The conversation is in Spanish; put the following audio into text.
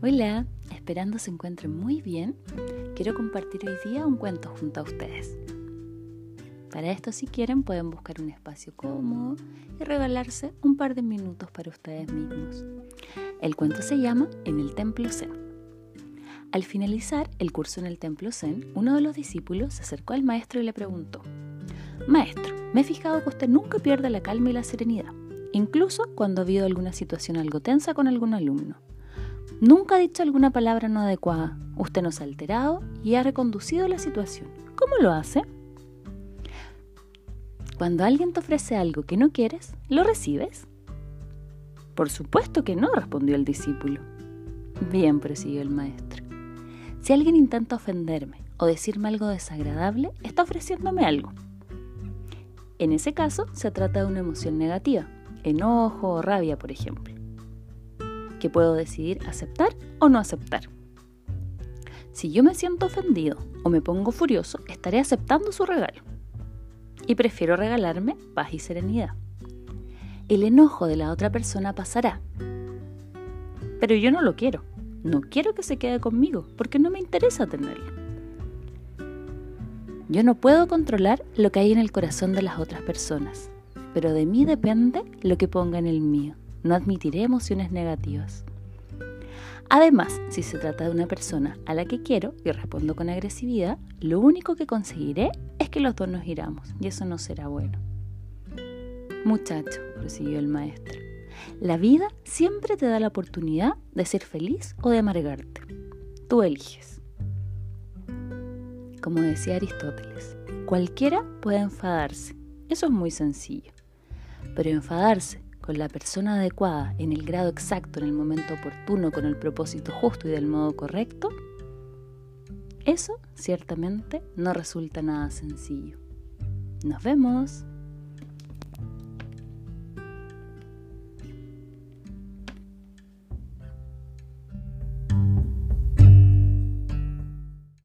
Hola, esperando se encuentren muy bien, quiero compartir hoy día un cuento junto a ustedes. Para esto, si quieren, pueden buscar un espacio cómodo y regalarse un par de minutos para ustedes mismos. El cuento se llama En el Templo Zen. Al finalizar el curso en el Templo Zen, uno de los discípulos se acercó al maestro y le preguntó, Maestro, me he fijado que usted nunca pierde la calma y la serenidad, incluso cuando ha habido alguna situación algo tensa con algún alumno. Nunca ha dicho alguna palabra no adecuada. Usted nos ha alterado y ha reconducido la situación. ¿Cómo lo hace? Cuando alguien te ofrece algo que no quieres, ¿lo recibes? Por supuesto que no, respondió el discípulo. Bien, prosiguió el maestro. Si alguien intenta ofenderme o decirme algo desagradable, está ofreciéndome algo. En ese caso, se trata de una emoción negativa, enojo o rabia, por ejemplo que puedo decidir aceptar o no aceptar. Si yo me siento ofendido o me pongo furioso, estaré aceptando su regalo. Y prefiero regalarme paz y serenidad. El enojo de la otra persona pasará. Pero yo no lo quiero. No quiero que se quede conmigo porque no me interesa tenerlo. Yo no puedo controlar lo que hay en el corazón de las otras personas, pero de mí depende lo que ponga en el mío. No admitiré emociones negativas. Además, si se trata de una persona a la que quiero y respondo con agresividad, lo único que conseguiré es que los dos nos iramos y eso no será bueno. Muchacho, prosiguió el maestro, la vida siempre te da la oportunidad de ser feliz o de amargarte. Tú eliges. Como decía Aristóteles, cualquiera puede enfadarse. Eso es muy sencillo. Pero enfadarse con la persona adecuada, en el grado exacto, en el momento oportuno, con el propósito justo y del modo correcto, eso ciertamente no resulta nada sencillo. Nos vemos.